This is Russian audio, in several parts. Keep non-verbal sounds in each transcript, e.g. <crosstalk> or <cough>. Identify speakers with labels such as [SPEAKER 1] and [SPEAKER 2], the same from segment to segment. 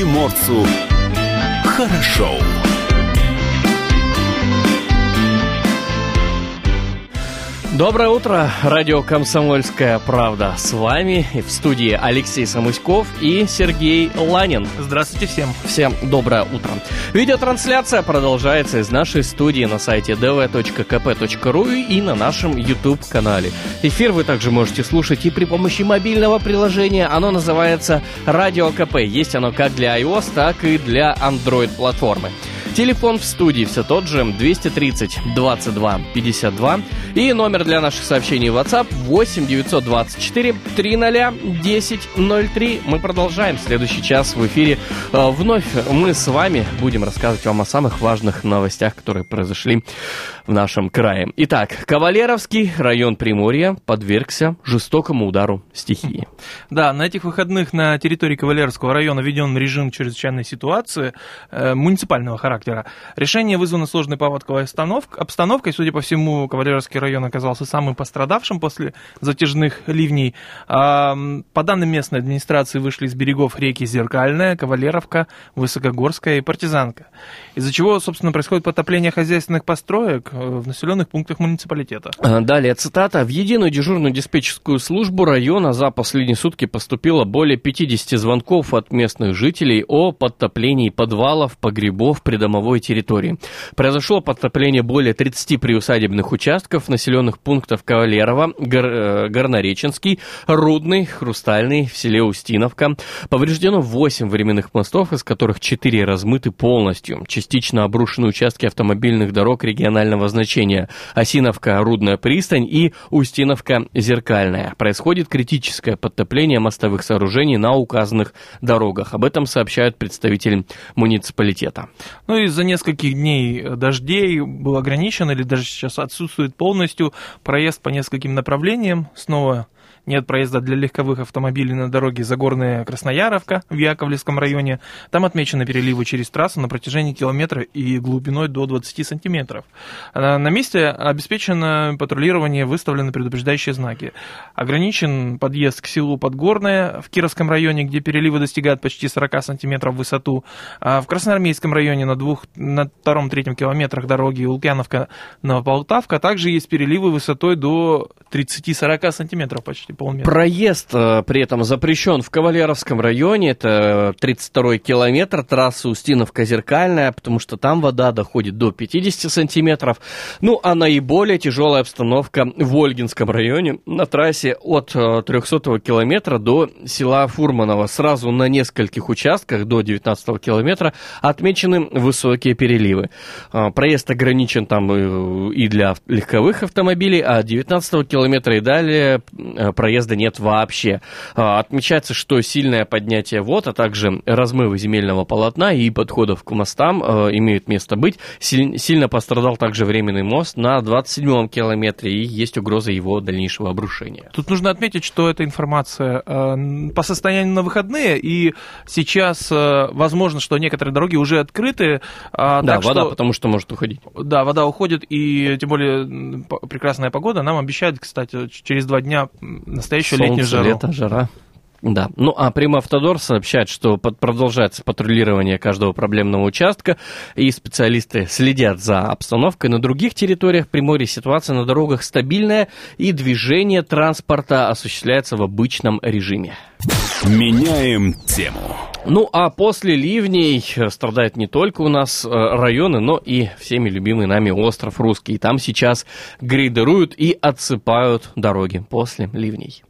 [SPEAKER 1] приморцу хорошо.
[SPEAKER 2] Доброе утро, радио «Комсомольская правда». С вами в студии Алексей Самуськов и Сергей Ланин.
[SPEAKER 3] Здравствуйте всем.
[SPEAKER 2] Всем доброе утро. Видеотрансляция продолжается из нашей студии на сайте dv.kp.ru и на нашем YouTube-канале. Эфир вы также можете слушать и при помощи мобильного приложения. Оно называется «Радио КП». Есть оно как для iOS, так и для Android-платформы. Телефон в студии все тот же 230 22 52 и номер для наших сообщений в WhatsApp 8 924 300 10 03. Мы продолжаем следующий час в эфире. Э, вновь мы с вами будем рассказывать вам о самых важных новостях, которые произошли в нашем крае. Итак, Кавалеровский район Приморья подвергся жестокому удару стихии. <laughs>
[SPEAKER 3] Да, на этих выходных на территории Кавалеровского района введен режим чрезвычайной ситуации э, муниципального характера. Решение вызвано сложной паводковой обстановкой. Судя по всему, Кавалеровский район оказался самым пострадавшим после затяжных ливней. А, по данным местной администрации, вышли из берегов реки Зеркальная, Кавалеровка, Высокогорская и Партизанка. Из-за чего, собственно, происходит потопление хозяйственных построек, в населенных пунктах муниципалитета.
[SPEAKER 2] А, далее цитата. В единую дежурную диспетчерскую службу района за последние сутки поступило более 50 звонков от местных жителей о подтоплении подвалов, погребов, придомовой территории. Произошло подтопление более 30 приусадебных участков населенных пунктов Кавалерова, Гор, э, Горнореченский, Рудный, Хрустальный, в селе Устиновка. Повреждено 8 временных мостов, из которых 4 размыты полностью. Частично обрушены участки автомобильных дорог регионального значения. Осиновка, Рудная пристань и Устиновка, Зеркальная. Происходит критическое подтопление мостовых сооружений на указанных дорогах. Об этом сообщают представители муниципалитета.
[SPEAKER 3] Ну и за нескольких дней дождей был ограничен или даже сейчас отсутствует полностью проезд по нескольким направлениям. Снова нет проезда для легковых автомобилей на дороге Загорная Краснояровка в Яковлевском районе. Там отмечены переливы через трассу на протяжении километра и глубиной до 20 сантиметров. На месте обеспечено патрулирование, выставлены предупреждающие знаки. Ограничен подъезд к селу Подгорное в Кировском районе, где переливы достигают почти 40 сантиметров в высоту. А в Красноармейском районе на, двух, на втором-третьем километрах дороги Лукьяновка-Новополтавка также есть переливы высотой до 30-40 сантиметров почти почти полметра.
[SPEAKER 2] Проезд э, при этом запрещен в Кавалеровском районе, это 32-й километр, трасса Устиновка-Зеркальная, потому что там вода доходит до 50 сантиметров. Ну, а наиболее тяжелая обстановка в Ольгинском районе на трассе от 300 э, километра до села Фурманово. Сразу на нескольких участках до 19 километра отмечены высокие переливы. Э, проезд ограничен там и для легковых автомобилей, а 19 километра и далее проезда нет вообще. А, отмечается, что сильное поднятие вод, а также размывы земельного полотна и подходов к мостам а, имеют место быть. Сильно пострадал также временный мост на 27-м километре и есть угроза его дальнейшего обрушения.
[SPEAKER 3] Тут нужно отметить, что эта информация а, по состоянию на выходные, и сейчас возможно, что некоторые дороги уже открыты.
[SPEAKER 2] Да, так вода, что... потому что может уходить.
[SPEAKER 3] Да, вода уходит, и тем более прекрасная погода нам обещает, кстати, через два дня настоящую
[SPEAKER 2] Солнце,
[SPEAKER 3] летнюю жару.
[SPEAKER 2] лето, жара. Да. Ну, а Примавтодор сообщает, что под, продолжается патрулирование каждого проблемного участка, и специалисты следят за обстановкой. На других территориях Приморья ситуация на дорогах стабильная, и движение транспорта осуществляется в обычном режиме.
[SPEAKER 1] Меняем тему.
[SPEAKER 2] Ну, а после ливней страдают не только у нас э, районы, но и всеми любимый нами остров Русский. Там сейчас грейдеруют и отсыпают дороги после ливней.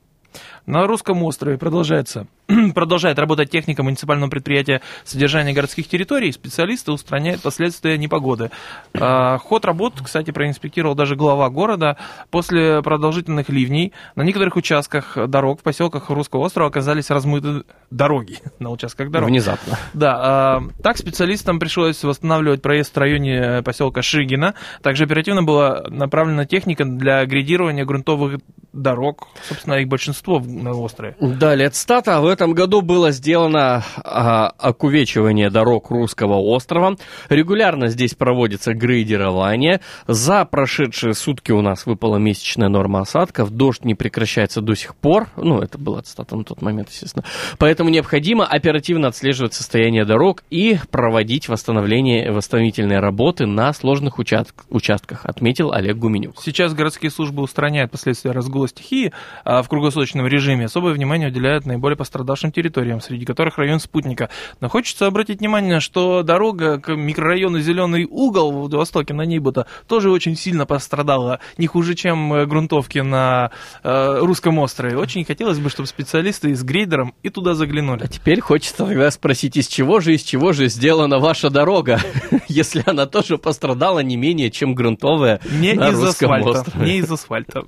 [SPEAKER 3] На русском острове продолжается <clears throat> продолжает работать техника муниципального предприятия содержания городских территорий. Специалисты устраняют последствия непогоды. А, ход работ, кстати, проинспектировал даже глава города. После продолжительных ливней на некоторых участках дорог в поселках Русского острова оказались размыты дороги <laughs> на участках дорог.
[SPEAKER 2] Внезапно.
[SPEAKER 3] Да. А, так специалистам пришлось восстанавливать проезд в районе поселка Шигина. Также оперативно была направлена техника для грейдирования грунтовых дорог. Собственно, их большинство на острове.
[SPEAKER 2] Далее, цитата. В этом году было сделано а, окувечивание дорог Русского острова. Регулярно здесь проводится грейдирование. За прошедшие сутки у нас выпала месячная норма осадков. Дождь не прекращается до сих пор. Ну, это было цитата на тот момент, естественно. Поэтому необходимо оперативно отслеживать состояние дорог и проводить восстановление, восстановительные работы на сложных участках, участках отметил Олег Гуменюк.
[SPEAKER 3] Сейчас городские службы устраняют последствия разгула стихии а в круглосуточном режиме. Особое внимание уделяют наиболее пострадавшим территориям, среди которых район Спутника. Но хочется обратить внимание, что дорога к микрорайону Зеленый угол в Владивостоке на Нейбута тоже очень сильно пострадала. Не хуже, чем э, грунтовки на э, Русском острове. Очень хотелось бы, чтобы специалисты с грейдером и туда заглянули.
[SPEAKER 2] А теперь хочется тогда спросить, из чего же, из чего же сделана ваша дорога, <laughs> если она тоже пострадала не менее, чем грунтовая
[SPEAKER 3] не
[SPEAKER 2] на
[SPEAKER 3] из
[SPEAKER 2] Русском
[SPEAKER 3] асфальта.
[SPEAKER 2] острове.
[SPEAKER 3] Не из асфальта.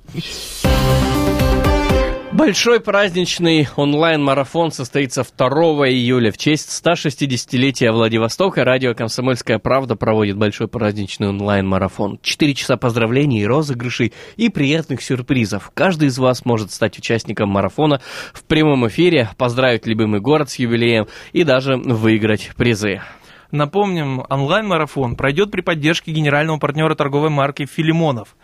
[SPEAKER 2] Большой праздничный онлайн-марафон состоится 2 июля в честь 160-летия Владивостока. Радио «Комсомольская правда» проводит большой праздничный онлайн-марафон. Четыре часа поздравлений, розыгрышей и приятных сюрпризов. Каждый из вас может стать участником марафона в прямом эфире, поздравить любимый город с юбилеем и даже выиграть призы.
[SPEAKER 3] Напомним, онлайн-марафон пройдет при поддержке генерального партнера торговой марки «Филимонов».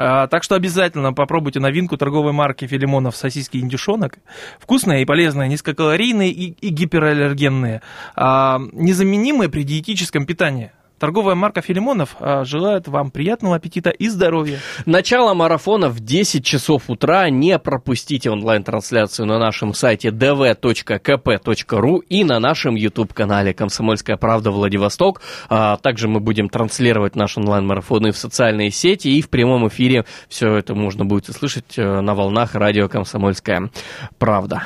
[SPEAKER 3] А, Так что обязательно попробуйте новинку торговой марки Филимонов сосиски индюшонок. Вкусные и полезные, низкокалорийные и, и гипераллергенные. А, незаменимые при диетическом питании. Торговая марка Филимонов а, желает вам приятного аппетита и здоровья.
[SPEAKER 2] Начало марафона в 10 часов утра. Не пропустите онлайн-трансляцию на нашем сайте dv.kp.ru и на нашем YouTube-канале «Комсомольская правда Владивосток». А также мы будем транслировать наш онлайн-марафон и в социальные сети, и в прямом эфире. Все это можно будет услышать э, на волнах радио «Комсомольская правда».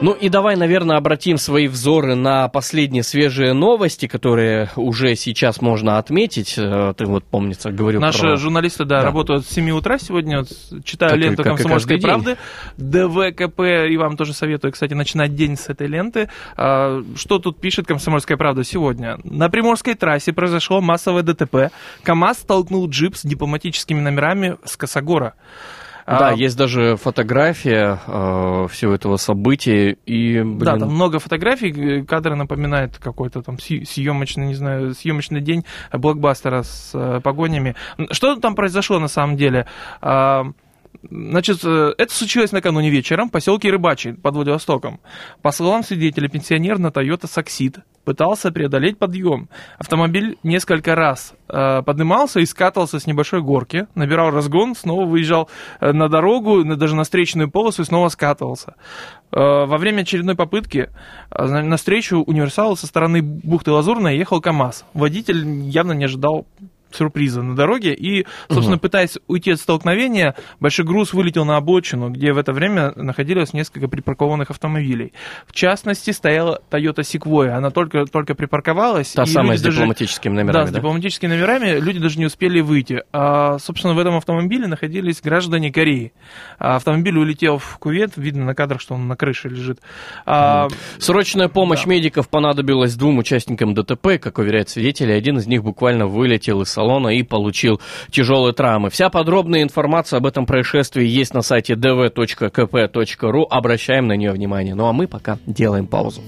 [SPEAKER 2] Ну и давай, наверное, обратим свои взоры на последние свежие новости, которые уже сейчас можно отметить. Э, Ты вот, помнится, говорил
[SPEAKER 3] Наши
[SPEAKER 2] про...
[SPEAKER 3] журналисты, да,
[SPEAKER 2] Да.
[SPEAKER 3] работают с 7 утра сегодня. Вот Читаю
[SPEAKER 2] Как
[SPEAKER 3] ленту
[SPEAKER 2] как
[SPEAKER 3] «Комсомольской правды». ДВКП, и вам тоже советую, кстати, начинать день с этой ленты. А, Что тут пишет «Комсомольская правда» сегодня? На Приморской трассе произошло массовое ДТП. КАМАЗ столкнул джип с дипломатическими номерами с Косогора.
[SPEAKER 2] Да,
[SPEAKER 3] А,
[SPEAKER 2] есть даже фотография э, всего этого события, и, блин,
[SPEAKER 3] Да, там много фотографий, э, кадры напоминают какой-то там съемочный, не знаю, съемочный день блокбастера с э, погонями. Что там произошло на самом деле? А, Значит, э, это случилось накануне вечером в поселке Рыбачий под Владивостоком. По словам свидетеля, пенсионер на Toyota Саксид пытался преодолеть подъем. Автомобиль несколько раз э, поднимался и скатывался с небольшой горки, набирал разгон, снова выезжал э, на дорогу, даже на встречную полосу и снова скатывался. Э, во время очередной попытки э, на- навстречу универсалу со стороны бухты Лазурная ехал КАМАЗ. Водитель явно не ожидал сюрприза на дороге и, собственно,
[SPEAKER 2] Мгм.
[SPEAKER 3] пытаясь уйти от столкновения, большой груз вылетел на обочину, где в это время находилось несколько припаркованных автомобилей. В частности, стояла Toyota Sequoia. Она только, только припарковалась.
[SPEAKER 2] та самая с
[SPEAKER 3] даже-
[SPEAKER 2] дипломатическими
[SPEAKER 3] да,
[SPEAKER 2] номерами,
[SPEAKER 3] с
[SPEAKER 2] да?
[SPEAKER 3] дипломатическими номерами люди даже не успели выйти. А, собственно, в этом автомобиле находились граждане Кореи. А, автомобиль улетел в кувет, видно на кадрах, что он на крыше лежит. А,
[SPEAKER 2] Срочная помощь
[SPEAKER 3] Да.
[SPEAKER 2] медиков понадобилась двум участникам ДТП, как уверяют свидетели. Один из них буквально вылетел из салона и получил тяжелые травмы. Вся подробная информация об этом происшествии есть на сайте dv.kp.ru. Обращаем на нее внимание. Ну а мы пока делаем паузу.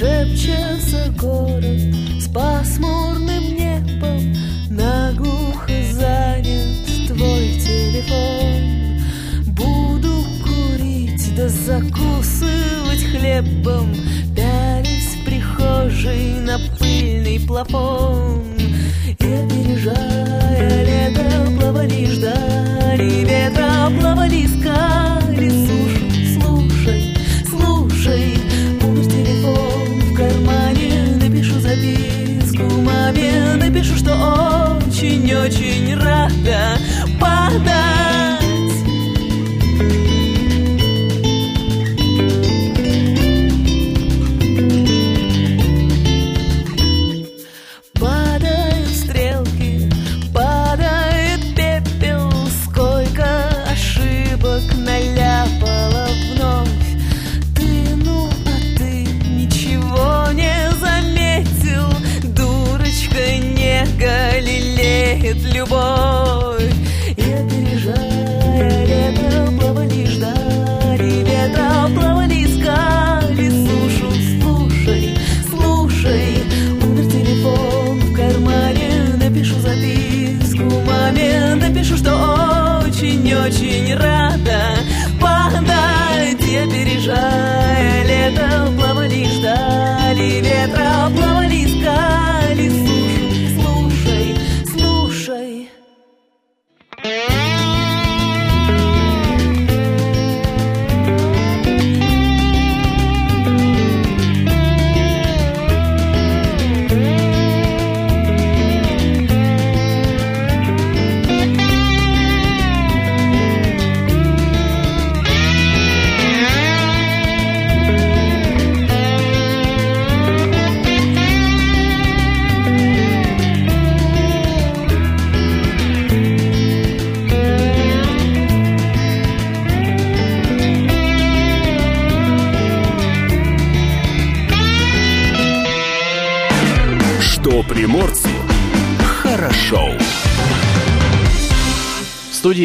[SPEAKER 4] Шепчется город с пасмурным небом Наглухо занят твой телефон. Буду курить да закусывать хлебом Пялись в прихожей на пыльный плафон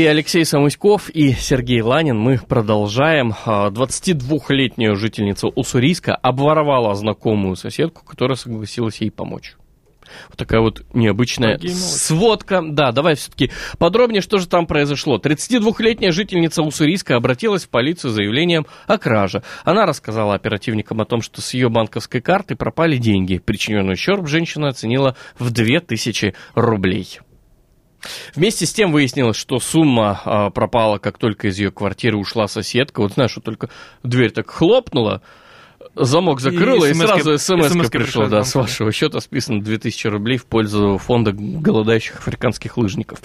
[SPEAKER 2] студии Алексей Самуськов и Сергей Ланин мы продолжаем. А, 22-летняя жительница Уссурийска обворовала знакомую соседку, которая согласилась ей помочь. Вот такая вот необычная сводка. Да, давай все-таки подробнее, что же там произошло. 32-летняя жительница Уссурийска обратилась в полицию с заявлением о краже. Она рассказала оперативникам о том, что с ее банковской карты пропали деньги. Причиненный ущерб женщина оценила в 2000 рублей. Вместе с тем выяснилось, что сумма а, пропала, как только из ее квартиры ушла соседка. Вот знаешь, что только дверь так хлопнула, замок закрыла, и,
[SPEAKER 3] смс-ка-
[SPEAKER 2] сразу смс
[SPEAKER 3] смс-ка
[SPEAKER 2] пришла, да,
[SPEAKER 3] с
[SPEAKER 2] вашего счета списано 2000 рублей в пользу фонда голодающих африканских лыжников.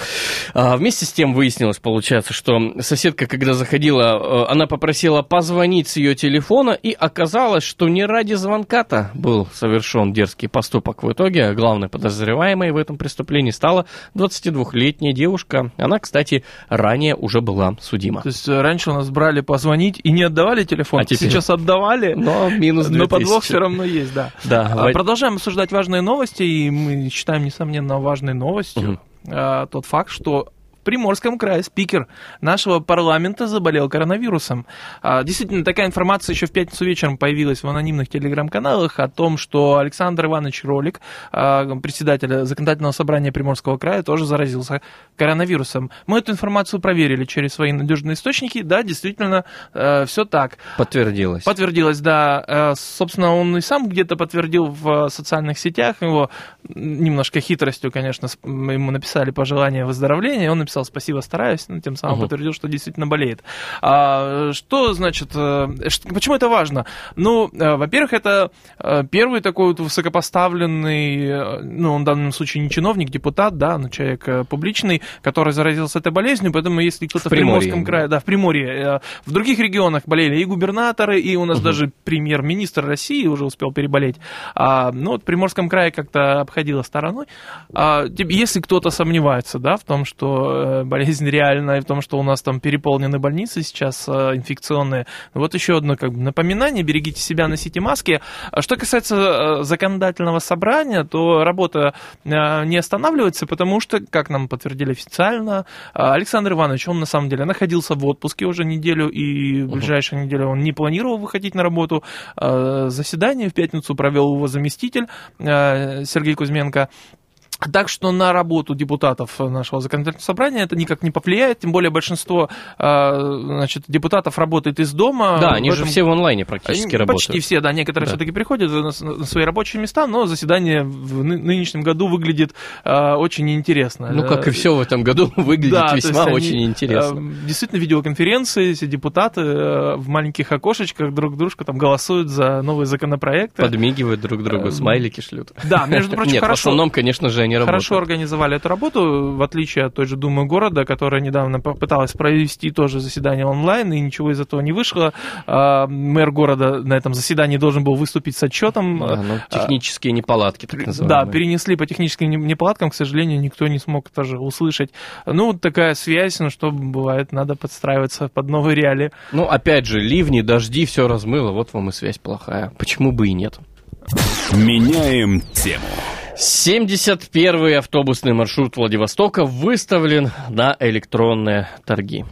[SPEAKER 2] А, вместе с тем выяснилось, получается, что соседка, когда заходила, э, она попросила позвонить с ее телефона, и оказалось, что не ради звонка-то был совершен дерзкий поступок. В итоге главной подозреваемой в этом преступлении стала 22-летняя девушка. Она, кстати, ранее уже была судима.
[SPEAKER 3] То есть э, раньше у нас брали позвонить и не отдавали телефон,
[SPEAKER 2] А теперь-
[SPEAKER 3] сейчас отдавали,
[SPEAKER 2] Но минус 2000.
[SPEAKER 3] но подвох все равно есть, да.
[SPEAKER 2] Да,
[SPEAKER 3] А, Продолжаем обсуждать важные новости, и мы считаем, несомненно, важной новостью а, тот факт, что в Приморском крае спикер нашего парламента заболел коронавирусом. А, Действительно, такая информация еще в пятницу вечером появилась в анонимных телеграм-каналах о том, что Александр Иванович Ролик, а, председатель законодательного собрания Приморского края, тоже заразился коронавирусом. Мы эту информацию проверили через свои надежные источники. Да, действительно, все так.
[SPEAKER 2] подтвердилось.
[SPEAKER 3] Подтвердилось, да. Э, Собственно, он и сам где-то подтвердил в э, социальных сетях. Его немножко хитростью, конечно, ему написали пожелание выздоровления. Он написал «спасибо, стараюсь», ну, тем самым
[SPEAKER 2] Мгм.
[SPEAKER 3] подтвердил, что действительно болеет. А, что значит, э, ш- почему это важно? Ну, э, во-первых, это э, первый такой вот высокопоставленный, э, ну, он в данном случае не чиновник, депутат, да, но человек э, публичный, который заразился этой болезнью, поэтому если кто-то
[SPEAKER 2] В
[SPEAKER 3] в, Приморском крае, да, в Приморье, э, в других регионах болели и губернаторы, и у нас
[SPEAKER 2] Мгм.
[SPEAKER 3] даже премьер-министр России уже успел переболеть. А, ну, вот в Приморском крае как-то обходило стороной. А, если кто-то сомневается, да, в том, что э, болезнь реальна, и в том, что у нас там переполнены больницы сейчас э, инфекционные, вот еще одно как бы напоминание, берегите себя, носите маски. А что касается э, законодательного собрания, то работа не останавливается, потому что, как нам подтвердили официально, Александр Иванович, он на самом деле находился в отпуске уже неделю, и в ближайшую неделю он не планировал выходить на работу. Заседание в пятницу провел его заместитель Сергей Кузьменко. Так что на работу депутатов нашего законодательного собрания это никак не повлияет, тем более большинство э, значит, депутатов работает из дома.
[SPEAKER 2] Да,
[SPEAKER 3] В
[SPEAKER 2] они же
[SPEAKER 3] этом-
[SPEAKER 2] все в онлайне практически
[SPEAKER 3] Они
[SPEAKER 2] работают.
[SPEAKER 3] Почти все, да, некоторые
[SPEAKER 2] Да.
[SPEAKER 3] все-таки приходят на, свои рабочие места, но заседание в ны- нынешнем году выглядит э, очень интересно.
[SPEAKER 2] Ну, как и
[SPEAKER 3] Э,
[SPEAKER 2] все в этом году, <laughs> выглядит
[SPEAKER 3] да,
[SPEAKER 2] весьма
[SPEAKER 3] они,
[SPEAKER 2] очень интересно.
[SPEAKER 3] э, Действительно, видеоконференции, все депутаты э, в маленьких окошечках друг дружку там голосуют за новые законопроекты.
[SPEAKER 2] Подмигивают друг другу, смайлики шлют.
[SPEAKER 3] Да, между <laughs> прочим,
[SPEAKER 2] Нет, в
[SPEAKER 3] хорошо.
[SPEAKER 2] основном, конечно же, они
[SPEAKER 3] Хорошо
[SPEAKER 2] работают.
[SPEAKER 3] организовали эту работу, в отличие от той же Думы города, которая недавно попыталась провести тоже заседание онлайн, и ничего из этого не вышло. А, Мэр города на этом заседании должен был выступить с отчетом.
[SPEAKER 2] Да, ну, технические неполадки, так
[SPEAKER 3] Да,
[SPEAKER 2] называемые.
[SPEAKER 3] перенесли по техническим не- неполадкам, к сожалению, никто не смог тоже услышать. Ну, такая связь, ну что бывает, надо подстраиваться под новые реалии.
[SPEAKER 2] Ну, опять же, ливни, дожди, все размыло, вот вам и связь плохая. Почему бы и нет?
[SPEAKER 1] Меняем тему.
[SPEAKER 2] 71-й автобусный маршрут Владивостока выставлен на электронные торги.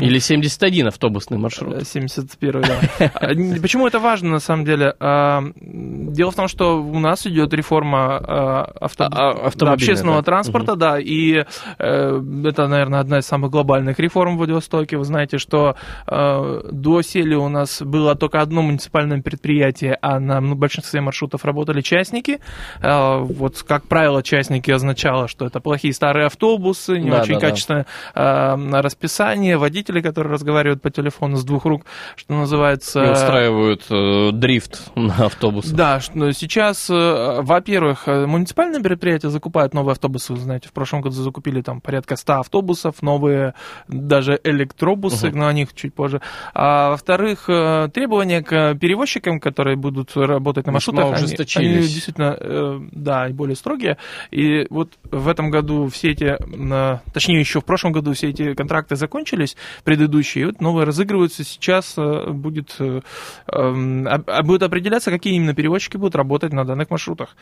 [SPEAKER 2] Или 71 автобусный маршрут.
[SPEAKER 3] 71 да. <laughs> А, Почему это важно, на самом деле? А, Дело в том, что у нас идет реформа а, авто- да, общественного
[SPEAKER 2] да.
[SPEAKER 3] транспорта, да, и э, это, наверное, одна из самых глобальных реформ в Владивостоке. Вы знаете, что э, до сели у нас было только одно муниципальное предприятие, а на большинстве маршрутов работали частники. Э, Вот, как правило, частники означало, что это плохие старые автобусы, не
[SPEAKER 2] Да,
[SPEAKER 3] очень
[SPEAKER 2] да,
[SPEAKER 3] качественное э, расписание, водители, которые разговаривают по телефону с двух рук, что называется...
[SPEAKER 2] И устраивают э, дрифт на автобусах.
[SPEAKER 3] Да, что сейчас, э, во-первых, э, муниципальные предприятия закупают новые автобусы. Вы знаете, в прошлом году закупили там порядка 100 автобусов, новые даже электробусы,
[SPEAKER 2] Мгм.
[SPEAKER 3] но о них чуть позже. А во-вторых, э, требования к перевозчикам, которые будут работать на маршрутах, они, они действительно, э, да, и более строгие. И вот в этом году все эти, э, точнее, еще в прошлом году все эти контракты закончились, предыдущие, и вот новые разыгрываются. Сейчас э, будет, э, эм, об- а будет определяться, какие именно перевозчики будут работать на данных маршрутах.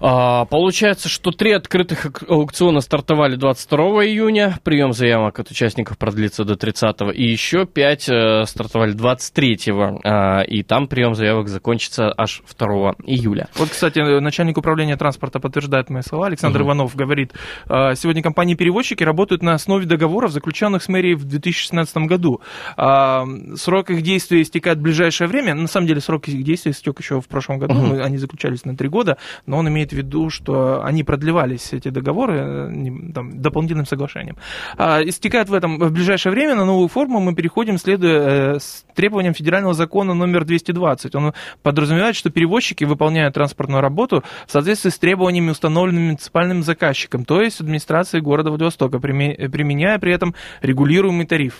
[SPEAKER 2] А, получается, что три открытых аукциона стартовали 22 июня. Прием заявок от участников продлится до 30 И еще пять э, стартовали 23 а, И там прием заявок закончится аж 2 июля.
[SPEAKER 3] Вот, кстати, начальник управления транспорта подтверждает мои слова. Александр
[SPEAKER 2] Мгм.
[SPEAKER 3] Иванов говорит, «А, сегодня компании-перевозчики работают на основе договоров, заключенных с мэрией в 2016 году. Срок их действия истекает в ближайшее время. На самом деле, срок их действия истек еще в прошлом году. Мы- Они заключались на три года, но он имеет в виду, что они продлевались, эти договоры, э, там, дополнительным соглашением. А, Истекает в этом в ближайшее время. На новую форму мы переходим, следуя э, требованиям федерального закона номер 220. Он подразумевает, что перевозчики выполняют транспортную работу в соответствии с требованиями, установленными муниципальным заказчиком, то есть администрацией города Владивостока, приме- применяя при этом регулируемый тариф.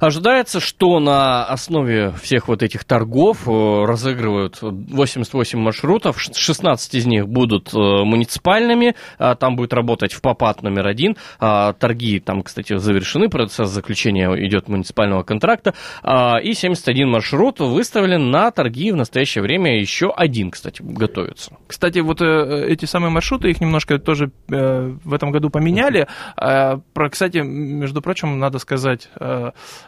[SPEAKER 2] Ожидается, что на основе всех вот этих торгов э, разыгрывают 88 маршрутов, ш- 16 из них будут э, муниципальными, а там будет работать в попад номер один, А, торги там, кстати, завершены, процесс заключения идет муниципального контракта, А, и 71 маршрут выставлен на торги в настоящее время, еще один, кстати, готовится.
[SPEAKER 3] Кстати, вот э, эти самые маршруты, их немножко тоже э, в этом году поменяли. Про, кстати, между прочим, надо сказать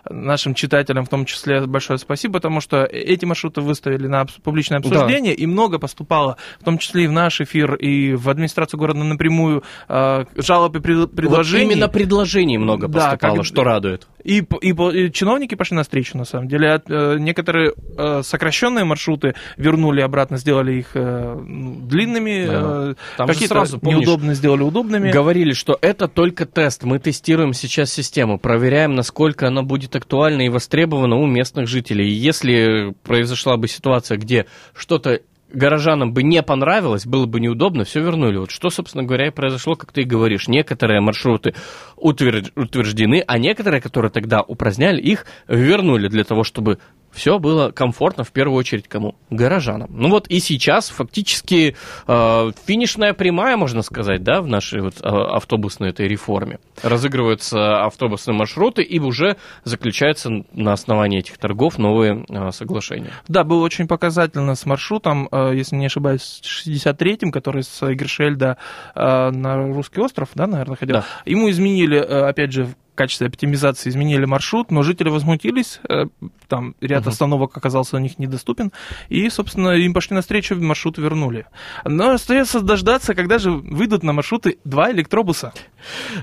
[SPEAKER 3] нашим читателям в том числе большое спасибо, потому что эти маршруты выставили на публичное обсуждение, и много поступало, в том числе и в наш эфир, и в администрацию города напрямую э, жалоб и пред- предложений.
[SPEAKER 2] Вот именно предложений много
[SPEAKER 3] Да,
[SPEAKER 2] поступало,
[SPEAKER 3] как-
[SPEAKER 2] что радует.
[SPEAKER 3] И, и, и чиновники пошли навстречу, на самом деле. От- э, некоторые э, сокращенные маршруты вернули обратно, сделали их э, ну, длинными,
[SPEAKER 2] Да.
[SPEAKER 3] э,
[SPEAKER 2] Там же
[SPEAKER 3] какие-то
[SPEAKER 2] сразу, помнишь,
[SPEAKER 3] неудобные сделали удобными.
[SPEAKER 2] Говорили, что это только тест. Мы тестируем сейчас систему, проверяем, насколько она будет актуальна и востребована у местных жителей. И если произошла бы ситуация, где что-то горожанам бы не понравилось, было бы неудобно, все вернули. Вот что, собственно говоря, и произошло, как ты и говоришь. Некоторые маршруты утвер- утверждены, а некоторые, которые тогда упраздняли, их вернули для того, чтобы все было комфортно в первую очередь кому? Горожанам. Ну вот и сейчас фактически э, финишная прямая, можно сказать, да, в нашей вот э, автобусной этой реформе. Разыгрываются автобусные маршруты и уже заключаются на основании этих торгов новые э, соглашения.
[SPEAKER 3] Да, было очень показательно с маршрутом, э, если не ошибаюсь, 63-м, который с Гершельда э, на Русский остров, да, наверное, ходил.
[SPEAKER 2] Да.
[SPEAKER 3] Ему изменили, э, опять же, качестве оптимизации изменили маршрут, но жители возмутились, э, там ряд
[SPEAKER 2] Мгм.
[SPEAKER 3] остановок оказался у них недоступен, и, собственно, им пошли навстречу, маршрут вернули. Но остается дождаться, когда же выйдут на маршруты два электробуса.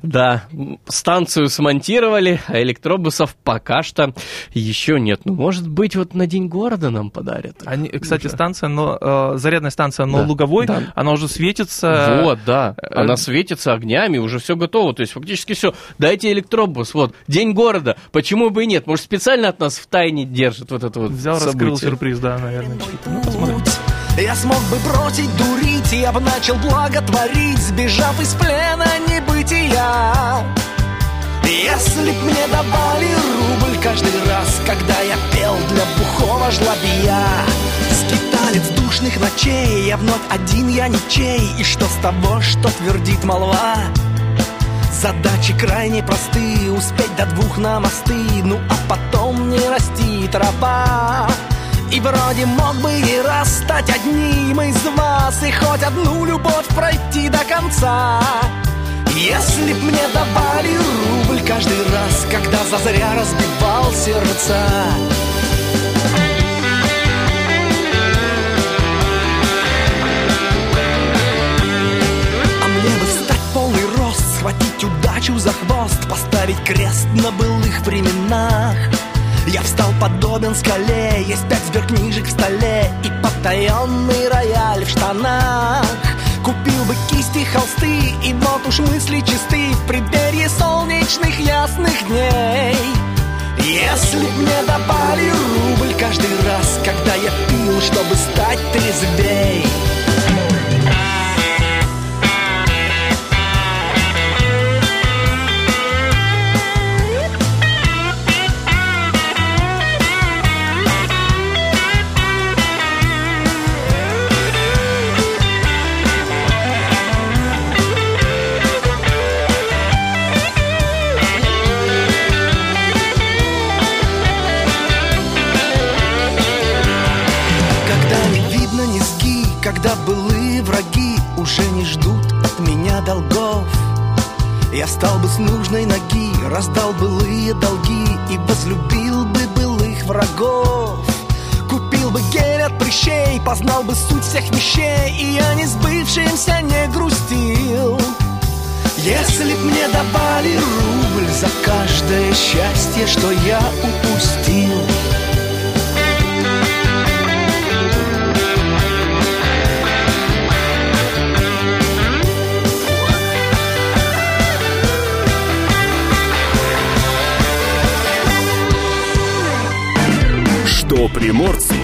[SPEAKER 2] Да, станцию смонтировали, а электробусов пока что еще нет. Ну, может быть, вот на День города нам подарят.
[SPEAKER 3] Они, кстати,
[SPEAKER 2] Уже.
[SPEAKER 3] станция, но, э, зарядная станция, но
[SPEAKER 2] Да,
[SPEAKER 3] Луговой,
[SPEAKER 2] да.
[SPEAKER 3] она уже светится.
[SPEAKER 2] Вот, да.
[SPEAKER 3] э,
[SPEAKER 2] Она светится огнями, уже все готово. То есть фактически все. Дайте электробус. Вот, день города. Почему бы и нет? Может, специально от нас в тайне держит вот это вот
[SPEAKER 3] Взял, раскрыл
[SPEAKER 2] событие.
[SPEAKER 3] сюрприз, да, наверное. Ну, посмотрим.
[SPEAKER 5] Я смог бы бросить дурить, я бы начал благотворить, сбежав из плена небытия. Если б мне давали рубль каждый раз, когда я пел для бухого жлобия. Скиталец душных ночей, я вновь один, я ничей, и что с того, что твердит молва? Задачи крайне простые, успеть до двух на мосты, ну а потом не расти трава. И вроде мог бы и раз стать одним из вас И хоть одну любовь пройти до конца. Если б мне давали рубль каждый раз Когда зазря разбивал сердца Удачу за хвост Поставить крест на былых временах. Я встал подобен скале Есть пять сберкнижек в столе И потаенный рояль в штанах. Купил бы кисти, холсты И вот уж мысли чисты В преддверии солнечных ясных дней. Если б мне давали рубль каждый раз, когда я пил, чтобы стать трезвей. Вещей, и я не сбывшимся не грустил. Если б мне давали рубль за каждое счастье, что я упустил.
[SPEAKER 1] Что приморцу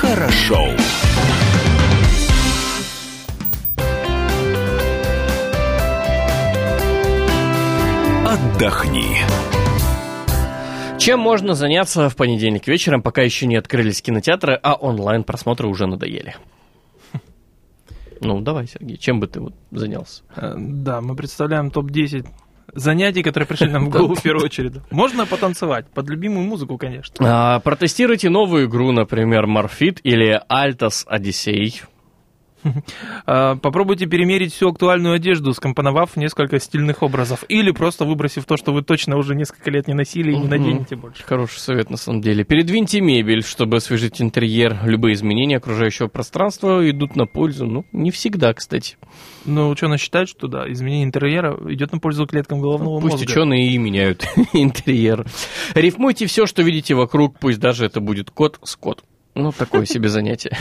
[SPEAKER 1] хорошо. Отдохни.
[SPEAKER 2] Чем можно заняться в понедельник вечером, пока еще не открылись кинотеатры, а онлайн-просмотры уже надоели? Ну, давай, Сергей, чем бы ты вот занялся?
[SPEAKER 3] Э, Да, мы представляем топ-10 занятий, которые пришли нам в голову в первую очередь. Можно потанцевать, под любимую музыку, конечно.
[SPEAKER 2] А, протестируйте новую игру, например, Morphit или Altos Odyssey. <laughs>
[SPEAKER 3] А, Попробуйте перемерить всю актуальную одежду, скомпоновав несколько стильных образов. Или просто выбросив то, что вы точно уже несколько лет не носили и не наденете больше.
[SPEAKER 2] Хороший совет, на самом деле. Передвиньте мебель, чтобы освежить интерьер. Любые изменения окружающего пространства идут на пользу. Ну, не всегда, кстати.
[SPEAKER 3] Но ученые считают, что да, изменение интерьера идет на пользу клеткам головного
[SPEAKER 2] Пусть
[SPEAKER 3] мозга.
[SPEAKER 2] ученые и меняют <laughs> интерьер. Рифмуйте все, что видите вокруг, пусть даже это будет кот с кот. Ну, такое себе занятие.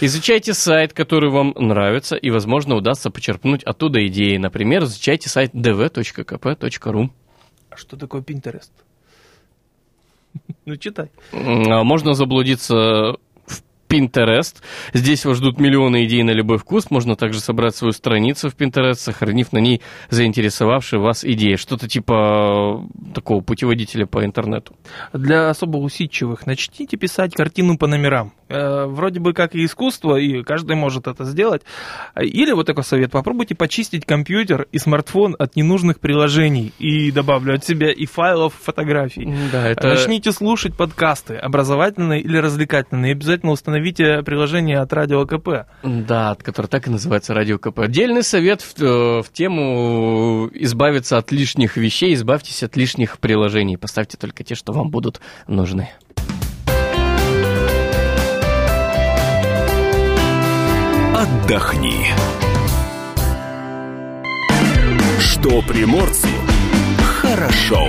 [SPEAKER 2] Изучайте сайт, который вам нравится, и, возможно, удастся почерпнуть оттуда идеи. Например, изучайте сайт dv.kp.ru.
[SPEAKER 3] А что такое Pinterest? <laughs> Ну, читай.
[SPEAKER 2] А Можно заблудиться Pinterest. Здесь вас ждут миллионы идей на любой вкус. Можно также собрать свою страницу в Pinterest, сохранив на ней заинтересовавшие вас идеи. Что-то типа э, такого путеводителя по интернету.
[SPEAKER 3] Для особо усидчивых начните писать картину по номерам. Э, вроде бы как и искусство, и каждый может это сделать. Или вот такой совет, попробуйте почистить компьютер и смартфон от ненужных приложений. И добавлю от себя и файлов, фотографий.
[SPEAKER 2] Да,
[SPEAKER 3] Начните слушать подкасты, образовательные или развлекательные. И обязательно установите приложение от Радио КП.
[SPEAKER 2] Да, который так и называется Радио КП. Отдельный совет в, э, в тему избавиться от лишних вещей, избавьтесь от лишних приложений. Поставьте только те, что вам будут нужны.
[SPEAKER 1] Отдохни. Что приморцу хорошо.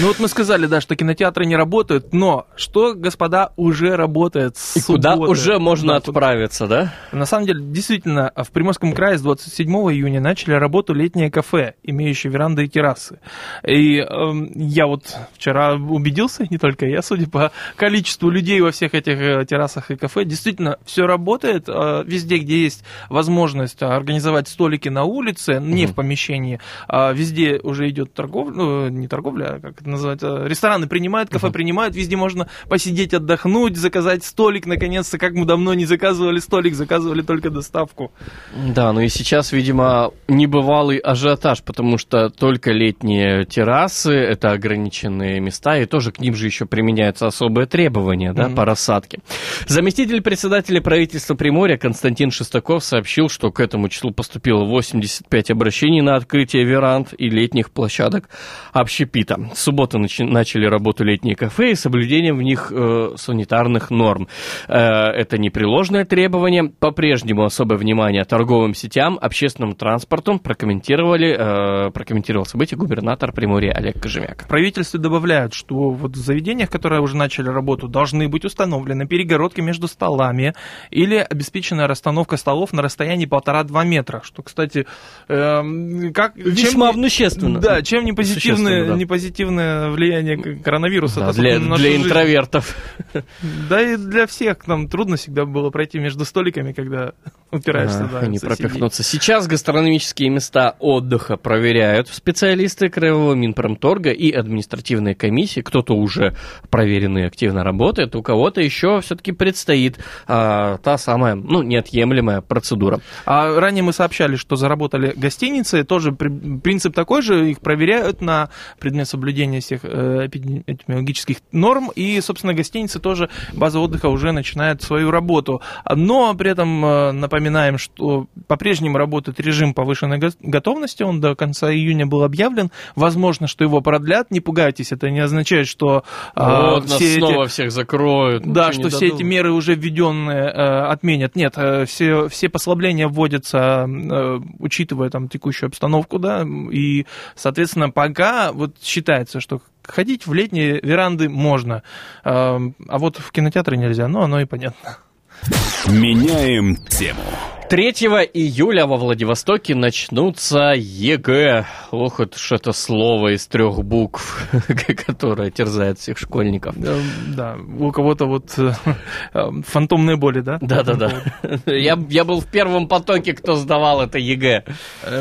[SPEAKER 3] Ну вот мы сказали, да, что кинотеатры не работают, но что, господа, уже работает с
[SPEAKER 2] И куда
[SPEAKER 3] субботы?
[SPEAKER 2] уже можно
[SPEAKER 3] Да, куда-
[SPEAKER 2] отправиться, да?
[SPEAKER 3] На самом деле, действительно, в Приморском крае с 27 июня начали работу летние кафе, имеющие веранды и террасы. И эм, я вот вчера убедился, не только я, судя по количеству людей во всех этих э, террасах и кафе, действительно, все работает. э, везде, где есть возможность э, организовать столики на улице, не в помещении, а везде уже идет торговля, ну, не торговля, а как это называется, рестораны принимают, кафе принимают, везде можно посидеть, отдохнуть, заказать столик, наконец-то, как мы давно не заказывали столик, заказывали только доставку.
[SPEAKER 2] Да, ну и сейчас, видимо, небывалый ажиотаж, потому что только летние террасы, это ограниченные места, и тоже к ним же еще применяются особые требования, да,
[SPEAKER 3] Мгм.
[SPEAKER 2] по рассадке. Заместитель председателя правительства Приморья Константин Шестаков сообщил, что к этому числу поступило 85 обращений на открытие веранд и летних площадок общепита. Субботу начи- начали работу летние кафе и соблюдением в них э, санитарных норм. Э, это непреложное требование. По-прежнему особое внимание торговым сетям, общественному транспорту прокомментировали, э, прокомментировал событие губернатор Приморья Олег Кожемяк.
[SPEAKER 3] В правительстве добавляют, что вот в заведениях, которые уже начали работу, должны быть установлены перегородки между столами или обеспечена расстановка столов на расстоянии полтора-два метра. Что, кстати, эм, как...
[SPEAKER 2] Весьма
[SPEAKER 3] чем,
[SPEAKER 2] внущественно.
[SPEAKER 3] Да, чем не позитивное,
[SPEAKER 2] да.
[SPEAKER 3] не позитивное влияние к- коронавируса.
[SPEAKER 2] Да, для, для
[SPEAKER 3] жизнь.
[SPEAKER 2] интровертов.
[SPEAKER 3] Да и для всех. Нам трудно всегда было пройти между столиками, когда упираешься.
[SPEAKER 2] А,
[SPEAKER 3] да,
[SPEAKER 2] не пропихнуться. Сейчас гастрономические места отдыха проверяют специалисты Краевого Минпромторга и административные комиссии. Кто-то уже проверенный активно работает, у кого-то еще все-таки предстоит а, та самая, ну, неотъемлемая процедура.
[SPEAKER 3] А ранее мы сообщали, что заработали гостиницы. Тоже при- принцип такой же. Их проверяют на предмет соблюдения всех э, эпидеми- эпидемиологических норм. И, собственно, гостиницы тоже, база отдыха уже начинает свою работу. Но при этом э, напоминаем, что по-прежнему работает режим повышенной го- готовности. Он до конца июня был объявлен. Возможно, что его продлят. Не пугайтесь, это не означает, что а,
[SPEAKER 2] вот нас
[SPEAKER 3] все эти-
[SPEAKER 2] снова всех закроют.
[SPEAKER 3] да, что все эти меры уже введенные э, отменят. Нет, все, все послабления вводятся, учитывая там текущую обстановку, да, и, соответственно, пока вот считается, что ходить в летние веранды можно, э, а вот в кинотеатры нельзя, ну, оно и понятно.
[SPEAKER 1] Меняем тему.
[SPEAKER 2] 3 июля во Владивостоке начнутся ЕГЭ. Ох, это ж это слово из трех букв, <laughs> которое терзает всех школьников.
[SPEAKER 3] Э, Да, у кого-то вот э, э, фантомные боли, да?
[SPEAKER 2] Да-да-да. Я, я был в первом потоке, кто сдавал это ЕГЭ.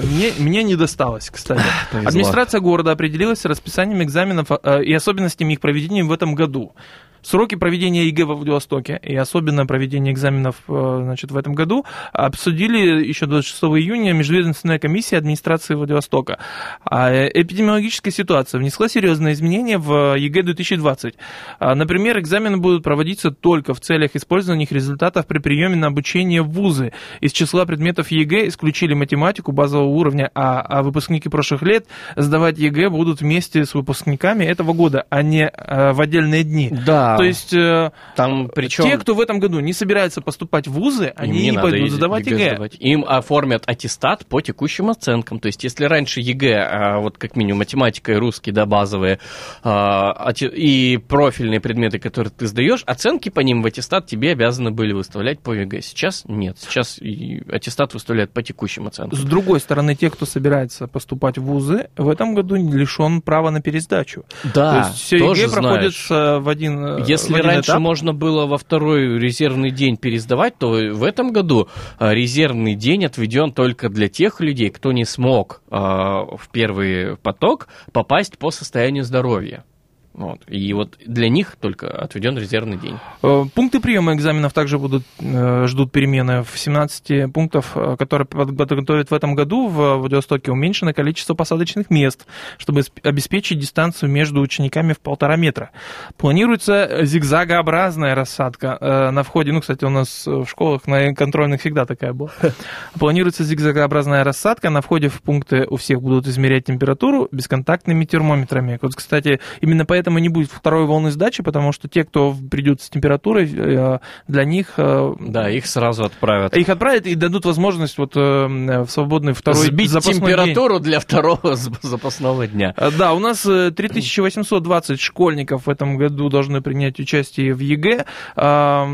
[SPEAKER 3] Мне, мне не досталось, кстати. <laughs>
[SPEAKER 2] Повезло.
[SPEAKER 3] Администрация города определилась с расписанием экзаменов э, и особенностями их проведения в этом году. Сроки проведения ЕГЭ во Владивостоке и особенно проведение экзаменов э, значит, в этом году обсудили еще 26 июня Межведомственная комиссия администрации Владивостока. А э, эпидемиологическая ситуация внесла серьезные изменения в ЕГЭ 2020. А, Например, экзамены будут проводиться только в целях использования их результатов при приеме на обучение в вузы. Из числа предметов ЕГЭ исключили математику базового уровня, а, а выпускники прошлых лет сдавать ЕГЭ будут вместе с выпускниками этого года, а не э, в отдельные дни.
[SPEAKER 2] Да,
[SPEAKER 3] То есть э,
[SPEAKER 2] там причем...
[SPEAKER 3] те, кто в этом году не собирается поступать в вузы, они
[SPEAKER 2] не
[SPEAKER 3] не
[SPEAKER 2] надо
[SPEAKER 3] пойдут
[SPEAKER 2] ЕГЭ
[SPEAKER 3] сдавать ЕГЭ.
[SPEAKER 2] сдавать. Им оформят аттестат по текущим оценкам. То есть, если раньше ЕГЭ, а, вот как минимум математика и русский, да, базовые, а, и профильные предметы, которые ты сдаешь, оценки по ним в аттестат тебе обязаны были выставлять по ЕГЭ. Сейчас нет. Сейчас аттестат выставляют по текущим оценкам.
[SPEAKER 3] С другой стороны, те, кто собирается поступать в вузы, в этом году лишен права на пересдачу.
[SPEAKER 2] Да,
[SPEAKER 3] То есть все
[SPEAKER 2] тоже
[SPEAKER 3] ЕГЭ
[SPEAKER 2] знаешь.
[SPEAKER 3] проходится в один э,
[SPEAKER 2] Если
[SPEAKER 3] в один
[SPEAKER 2] раньше
[SPEAKER 3] этап.
[SPEAKER 2] можно было во второй резервный день пересдавать, то в этом году а, резервный день отведен только для тех людей, кто не смог а, в первый поток попасть по состоянию здоровья. Вот. И вот для них только отведен резервный день.
[SPEAKER 3] Э, Пункты приема экзаменов также будут, э, ждут перемены. В 17 пунктов, э, которые под- подготовят в этом году, в Владивостоке уменьшено количество посадочных мест, чтобы сп- обеспечить дистанцию между учениками в полтора метра. Планируется зигзагообразная рассадка на входе. Ну, кстати, у нас в школах на контрольных всегда такая была. <laughs> Планируется зигзагообразная рассадка. На входе в пункты у всех будут измерять температуру бесконтактными термометрами. Вот, кстати, именно поэтому не будет второй волны сдачи, потому что те, кто придет с температурой, э, для них э,
[SPEAKER 2] Да, их сразу отправят.
[SPEAKER 3] их отправят и дадут возможность вот э, в свободный второй
[SPEAKER 2] Сбить
[SPEAKER 3] запасной день.
[SPEAKER 2] температуру для второго <laughs> запасного дня.
[SPEAKER 3] Да, у нас э, 3820 школьников в этом году должны принять участие в ЕГЭ.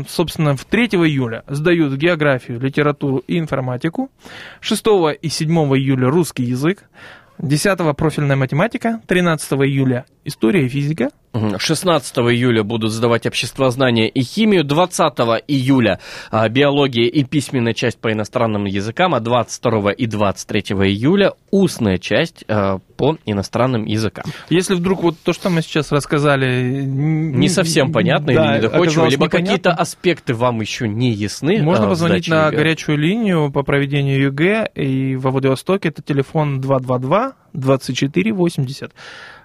[SPEAKER 3] Собственно, в 3 июля сдают географию, литературу и информатику. 6 и 7 июля русский язык. 10 профильная математика, 13 июля история и физика.
[SPEAKER 2] Мгм. 16 июля будут сдавать обществознание и химию, 20 июля а, биология и письменная часть по иностранным языкам, а 22 и 23 июля устная часть а, по иностранным языкам.
[SPEAKER 3] Если вдруг вот то, что мы сейчас рассказали...
[SPEAKER 2] Не совсем понятно или недоходчиво, либо какие-то аспекты вам еще не ясны.
[SPEAKER 3] Можно
[SPEAKER 2] а, в
[SPEAKER 3] позвонить на
[SPEAKER 2] ЕГЭ.
[SPEAKER 3] горячую линию по проведению ЕГЭ, и во Владивостоке это телефон 222-2480.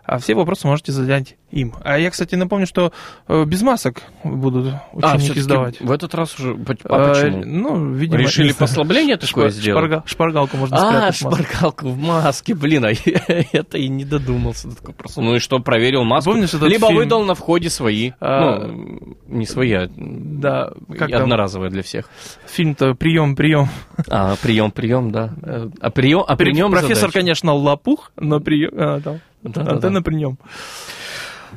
[SPEAKER 3] А все вопросы можете задать им. А я, кстати, напомню, что э, без масок будут
[SPEAKER 2] А,
[SPEAKER 3] ученики
[SPEAKER 2] всё-таки
[SPEAKER 3] сдавать.
[SPEAKER 2] в этот раз уже...
[SPEAKER 3] А,
[SPEAKER 2] А почему?
[SPEAKER 3] Ну, видимо...
[SPEAKER 2] Решили послабление такое
[SPEAKER 3] Шпар-
[SPEAKER 2] сделать?
[SPEAKER 3] шпарга- шпаргалку можно
[SPEAKER 2] А,
[SPEAKER 3] спрятать. маску.
[SPEAKER 2] шпаргалку в маске, блин, а <laughs> я это и не додумался до такого просто. Ну и что, проверил маску?
[SPEAKER 3] Помнишь этот
[SPEAKER 2] Либо
[SPEAKER 3] фильм?
[SPEAKER 2] выдал на входе свои.
[SPEAKER 3] А,
[SPEAKER 2] ну, не свои, а
[SPEAKER 3] Да, как там
[SPEAKER 2] одноразовые для всех.
[SPEAKER 3] фильм-то «Прием, прием».
[SPEAKER 2] А, прием, прием, да. Э, А прием, а при нем
[SPEAKER 3] Профессор,
[SPEAKER 2] задача.
[SPEAKER 3] конечно, лопух, но прием... а, там,
[SPEAKER 2] Да-да-да.
[SPEAKER 3] антенна при нем.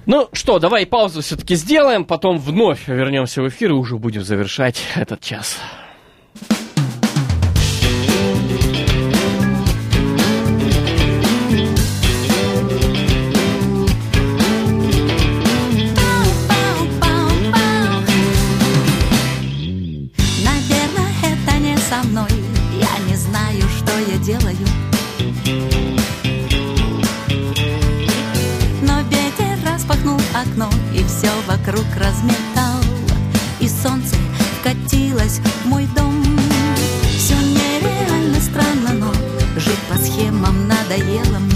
[SPEAKER 2] Ну что, давай паузу все-таки сделаем, потом вновь вернемся в эфир и уже будем завершать этот час.
[SPEAKER 4] Разметал И солнце вкатилось в мой дом. Все нереально странно, но Жить по схемам надоело мне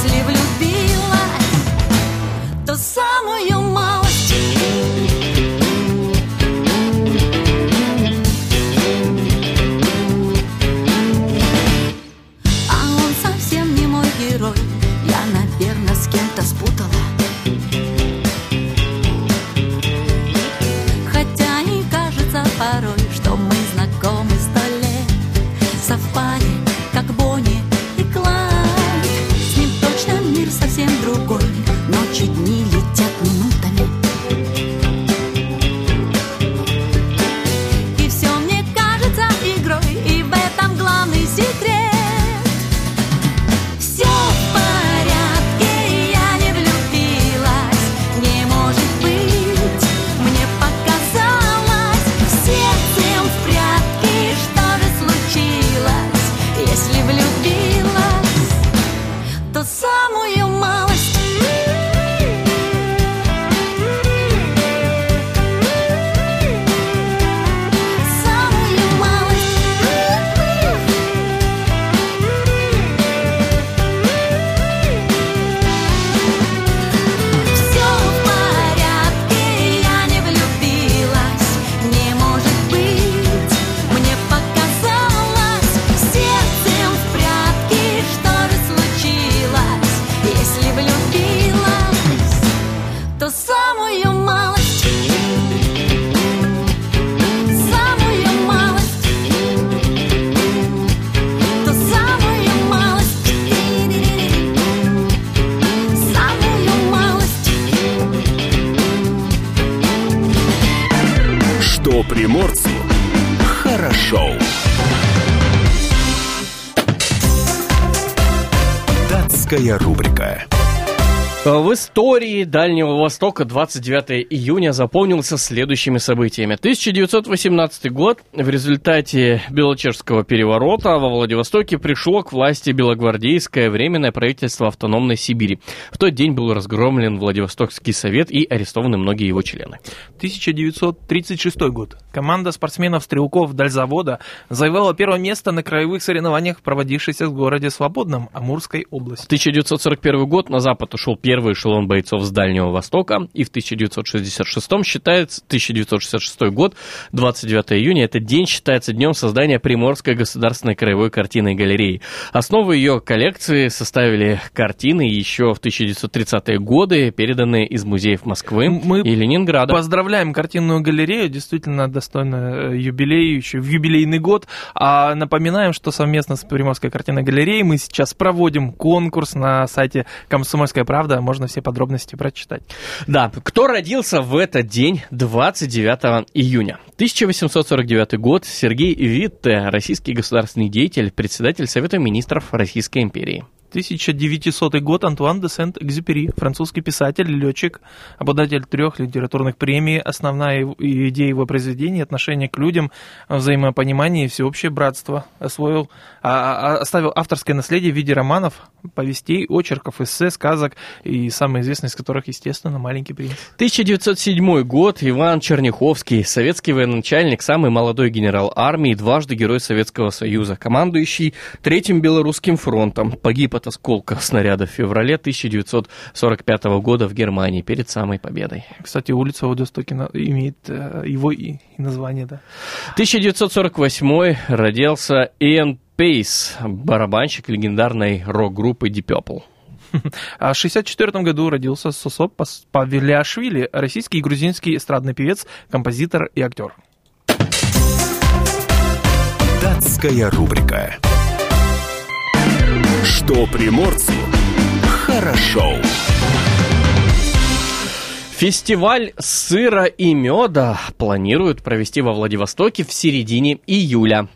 [SPEAKER 4] Если
[SPEAKER 2] истории Дальнего Востока 29 июня запомнился следующими событиями. 1918 год. В результате Белочерского переворота во Владивостоке пришло к власти Белогвардейское временное правительство автономной Сибири. В тот день был разгромлен Владивостокский совет и арестованы многие его члены.
[SPEAKER 3] 1936 год. Команда спортсменов-стрелков Дальзавода завоевала первое место на краевых соревнованиях, проводившихся в городе Свободном Амурской области.
[SPEAKER 2] 1941 год на запад ушел первый эшелон бойцов с Дальнего Востока, и в 1966 считается, 1966 год, 29 июня, этот день считается днем создания Приморской государственной краевой картинной галереи. Основу ее коллекции составили картины еще в 1930-е годы, переданные из музеев Москвы
[SPEAKER 3] Мы
[SPEAKER 2] и Ленинграда.
[SPEAKER 3] Поздравляем картинную галерею, действительно достойно э, юбилей, еще в юбилейный год. А напоминаем, что совместно с Приморской картинной галереей мы сейчас проводим конкурс на сайте «Комсомольская правда». Можно все подробности прочитать.
[SPEAKER 2] Да, кто родился в этот день, 29 июня? 1849 год, Сергей Витте, российский государственный деятель, председатель Совета министров Российской империи.
[SPEAKER 3] 1900 год Антуан де Сент-Экзюпери, французский писатель, летчик, обладатель трех литературных премий. Основная идея его произведений – отношение к людям, взаимопонимание и всеобщее братство. Освоил, а- а- оставил авторское наследие в виде романов, повестей, очерков, эссе, сказок, и самый известный из которых, естественно, «Маленький принц».
[SPEAKER 2] 1907 год, Иван Черняховский, советский военачальник, самый молодой генерал армии, дважды Герой Советского Союза, командующий Третьим Белорусским фронтом, погиб от осколка снаряда в феврале 1945 года в Германии перед самой победой.
[SPEAKER 3] Кстати, улица в Владивостоке на- имеет э, его и, и название, да.
[SPEAKER 2] 1948 родился Иэн Пейс, барабанщик легендарной рок-группы Deep Purple. <laughs>
[SPEAKER 3] А в 1964 году родился Сосо Пас- Павелиашвили, российский и грузинский эстрадный певец, композитор и актер.
[SPEAKER 1] Датская рубрика. Что приморцу хорошо.
[SPEAKER 2] Фестиваль сыра и меда планируют провести во Владивостоке в середине июля.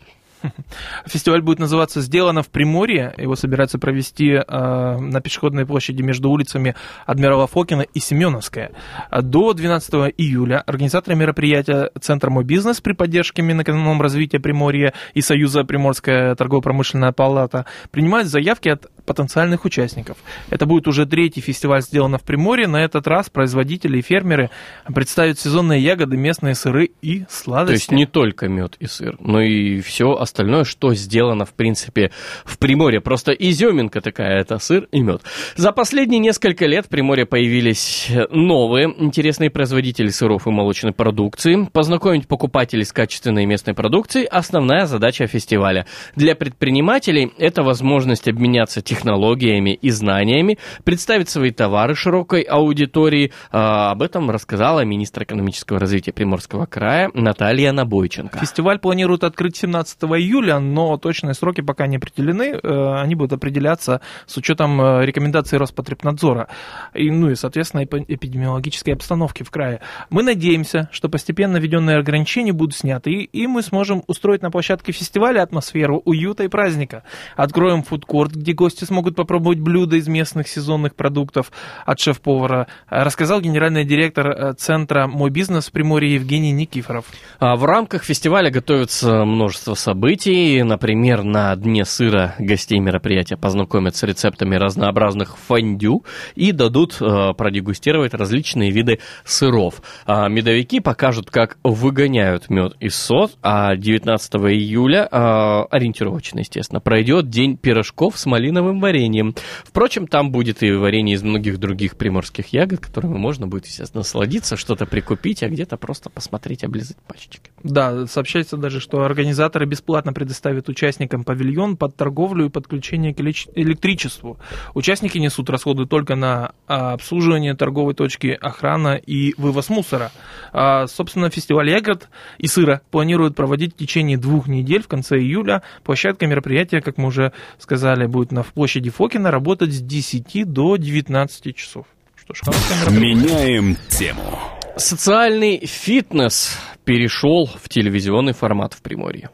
[SPEAKER 2] <laughs>
[SPEAKER 3] Фестиваль будет называться «Сделано в Приморье». Его собираются провести э, на пешеходной площади между улицами Адмирала Фокина и Семеновская. До 12 июля организаторы мероприятия Центр «Мой бизнес» при поддержке Минэкономразвития Приморья и Союза Приморская торгово-промышленная палата принимают заявки от потенциальных участников. Это будет уже третий фестиваль «Сделано в Приморье». На этот раз производители и фермеры представят сезонные ягоды, местные сыры и сладости.
[SPEAKER 2] То есть не только мед и сыр, но и все остальное, что сделано, в принципе, в Приморье. Просто изюминка такая, это сыр и мед. За последние несколько лет в Приморье появились новые интересные производители сыров и молочной продукции. Познакомить покупателей с качественной местной продукцией – основная задача фестиваля. Для предпринимателей это возможность обменяться технологиями и знаниями, представить свои товары широкой аудитории. А, об этом рассказала министр экономического развития Приморского края Наталья Набойченко.
[SPEAKER 3] Фестиваль планируют открыть 17 июля, но точные сроки пока не определены. Э, Они будут определяться с учетом э, рекомендаций Роспотребнадзора. И, ну и, соответственно, эпи- эпидемиологической обстановки в крае. Мы надеемся, что постепенно введенные ограничения будут сняты, и, и мы сможем устроить на площадке фестиваля атмосферу уюта и праздника. Откроем фудкорт, где гости смогут попробовать блюда из местных сезонных продуктов от шеф-повара, э, рассказал генеральный директор э, центра «Мой бизнес» в Приморье Евгений Никифоров.
[SPEAKER 2] А В рамках фестиваля готовится множество событий. Например, на дне сыра гостей мероприятия познакомят с рецептами разнообразных фондю и дадут э, продегустировать различные виды сыров. А медовики покажут, как выгоняют мед из сот, а 19 июля, ориентировочно, естественно, пройдет день пирожков с малиновым вареньем. Впрочем, там будет и варенье из многих других приморских ягод, которыми можно будет, естественно, насладиться, что-то прикупить, а где-то просто посмотреть, облизать пальчики.
[SPEAKER 3] Да, сообщается даже, что организаторы бесплатно предоставят участникам павильон под торговлю и подключение к электричеству. Участники несут расходы только на а, обслуживание торговой точки, охрана и вывоз мусора. А, собственно, фестиваль ягод и сыра планируют проводить в течение двух недель в конце июля. Площадка мероприятия, как мы уже сказали, будет на в площади Фокина работать с 10 до 19 часов. Что ж.
[SPEAKER 1] Меняем тему.
[SPEAKER 2] Социальный фитнес перешел в телевизионный формат в Приморье.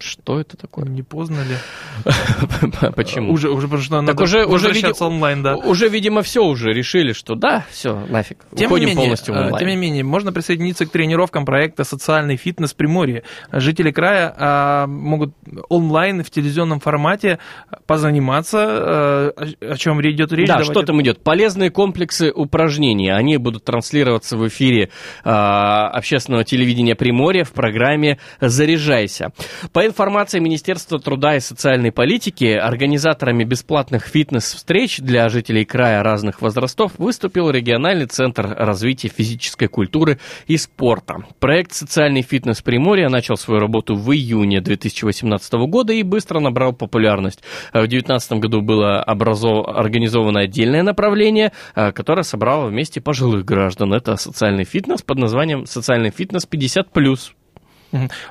[SPEAKER 2] Что это такое?
[SPEAKER 3] Не поздно ли? <laughs>
[SPEAKER 2] Почему?
[SPEAKER 3] Уже, уже потому что надо
[SPEAKER 2] уже, уже, види-
[SPEAKER 3] онлайн, да.
[SPEAKER 2] уже, видимо, все уже решили, что да, все, нафиг.
[SPEAKER 3] Тем
[SPEAKER 2] Уходим
[SPEAKER 3] не, менее,
[SPEAKER 2] полностью
[SPEAKER 3] э,
[SPEAKER 2] онлайн.
[SPEAKER 3] тем не менее, можно присоединиться к тренировкам проекта «Социальный фитнес Приморье». Жители края а, могут онлайн в телевизионном формате позаниматься, э, о, чем идет речь.
[SPEAKER 2] Да, что там идет? Полезные комплексы упражнений. Они будут транслироваться в эфире а, общественного телевидения Приморья в программе «Заряжайся». По информации Министерства труда и социальной политики, организаторами бесплатных фитнес-встреч для жителей края разных возрастов выступил региональный центр развития физической культуры и спорта. Проект «Социальный фитнес Приморья» начал свою работу в июне 2018 года и быстро набрал популярность. В 2019 году было образов... организовано отдельное направление, э, которое собрало вместе пожилых граждан. Это социальный фитнес под названием «Социальный фитнес 50+.»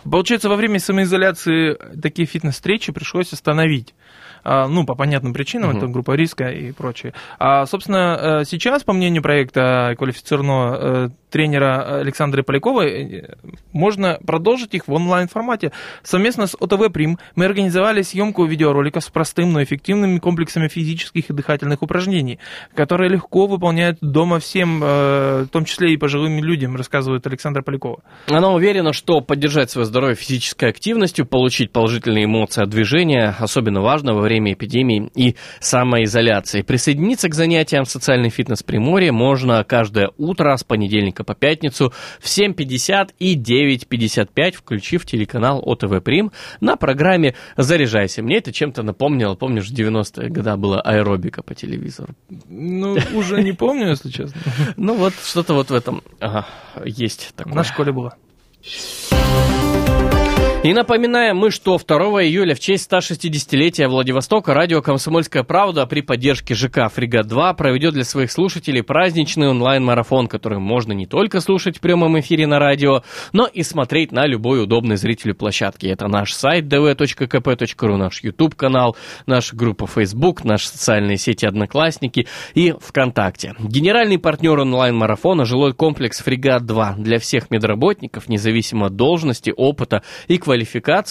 [SPEAKER 3] Получается, во время самоизоляции такие фитнес-встречи пришлось остановить. А, Ну, по понятным причинам,
[SPEAKER 2] Мгм.
[SPEAKER 3] это группа риска и прочее. А, собственно, э, сейчас, по мнению проекта квалифицированного э, тренера Александра Полякова, э, можно продолжить их в онлайн-формате. Совместно с ОТВ Прим мы организовали съемку видеороликов с простым, но эффективными комплексами физических и дыхательных упражнений, которые легко выполняют дома всем, э, в том числе и пожилым людям, рассказывает Александра Полякова.
[SPEAKER 2] Она уверена, что поддержать свое здоровье физической активностью, получить положительные эмоции от движения особенно важно во время эпидемии и самоизоляции. Присоединиться к занятиям социальный фитнес Приморье можно каждое утро с понедельника по пятницу в 7.50 и 9.55, включив телеканал ОТВ Прим на программе «Заряжайся». Мне это чем-то напомнило, помнишь, в 90-е годы была аэробика по телевизору.
[SPEAKER 3] Ну, уже не помню, если честно.
[SPEAKER 2] Ну вот, что-то вот в этом есть такое.
[SPEAKER 3] На школе было.
[SPEAKER 2] И напоминаем мы, что 2 июля в честь 160-летия Владивостока радио «Комсомольская правда» при поддержке ЖК «Фрегат-2» проведет для своих слушателей праздничный онлайн-марафон, который можно не только слушать в прямом эфире на радио, но и смотреть на любой удобной зрителю площадке. Это наш сайт dv.kp.ru, наш YouTube-канал, наша группа Facebook, наши социальные сети «Одноклассники» и ВКонтакте. Генеральный партнер онлайн-марафона – жилой комплекс «Фрегат-2». Для всех медработников, независимо от должности, опыта и квалификации,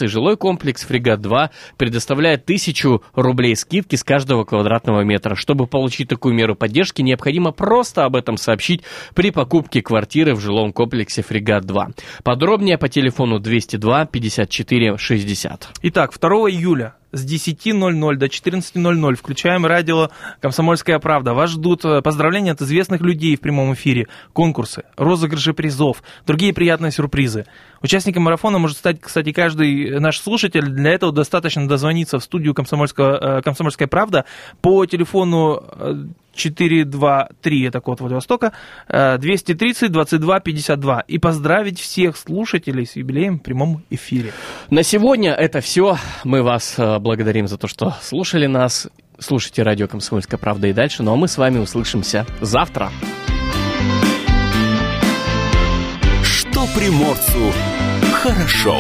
[SPEAKER 2] жилой комплекс «Фрегат-2» предоставляет тысячу рублей скидки с каждого квадратного метра. Чтобы получить такую меру поддержки, необходимо просто об этом сообщить при покупке квартиры в жилом комплексе «Фрегат-2». Подробнее по телефону 202 54 60.
[SPEAKER 3] Итак, 2 июля с 10.00 до 14.00 включаем радио «Комсомольская правда». Вас ждут э, поздравления от известных людей в прямом эфире, конкурсы, розыгрыши призов, другие приятные сюрпризы. Участником марафона может стать, кстати, каждый наш слушатель. Для этого достаточно дозвониться в студию «Комсомольская, э, «Комсомольская правда» по телефону э, 423, это код Владивостока, э, 230 22 52 и поздравить всех слушателей с юбилеем в прямом эфире.
[SPEAKER 2] На сегодня это все. Мы вас э, благодарим за то, что слушали нас. Слушайте радио «Комсомольская правда» и дальше. Ну а мы с вами услышимся завтра.
[SPEAKER 1] Что приморцу хорошо.